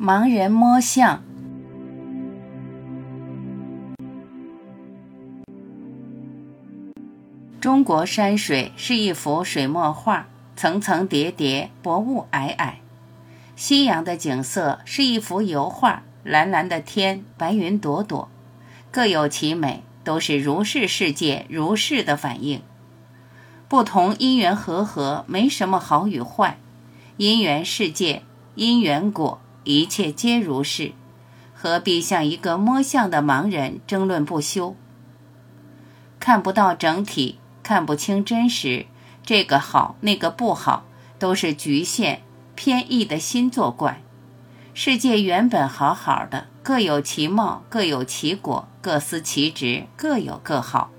盲人摸象。中国山水是一幅水墨画，层层叠叠，薄雾霭霭。夕阳的景色是一幅油画，蓝蓝的天，白云朵朵，各有其美，都是如是世界如是的反应。不同因缘和合，没什么好与坏。因缘世界，因缘果。一切皆如是，何必像一个摸象的盲人争论不休？看不到整体，看不清真实，这个好，那个不好，都是局限、偏异的心作怪。世界原本好好的，各有其貌，各有其果，各司其职，各有各好。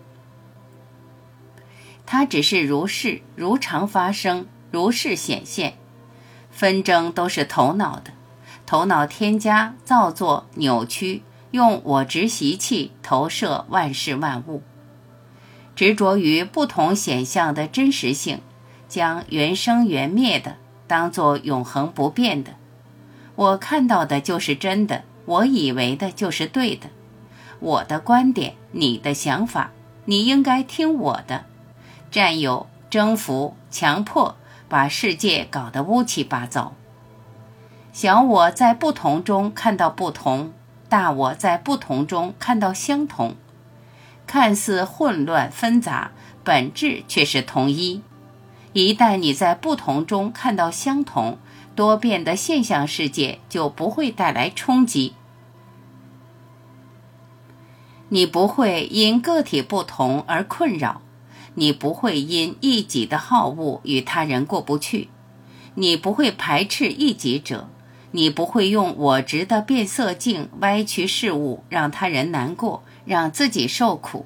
它只是如是，如常发生，如是显现。纷争都是头脑的。头脑添加、造作、扭曲，用我执习气投射万事万物，执着于不同显象的真实性，将原生原灭的当作永恒不变的。我看到的就是真的，我以为的就是对的，我的观点，你的想法，你应该听我的。占有、征服、强迫，把世界搞得乌七八糟。小我在不同中看到不同，大我在不同中看到相同，看似混乱纷杂，本质却是同一。一旦你在不同中看到相同，多变的现象世界就不会带来冲击。你不会因个体不同而困扰，你不会因一己的好恶与他人过不去，你不会排斥异己者。你不会用我执的变色镜歪曲事物，让他人难过，让自己受苦。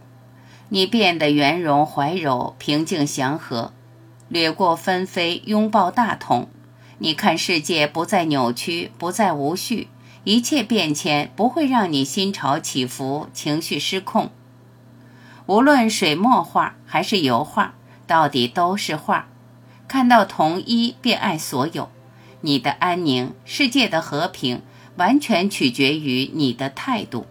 你变得圆融怀柔、平静祥和，掠过纷飞，拥抱大同。你看世界不再扭曲，不再无序，一切变迁不会让你心潮起伏、情绪失控。无论水墨画还是油画，到底都是画。看到同一，便爱所有。你的安宁，世界的和平，完全取决于你的态度。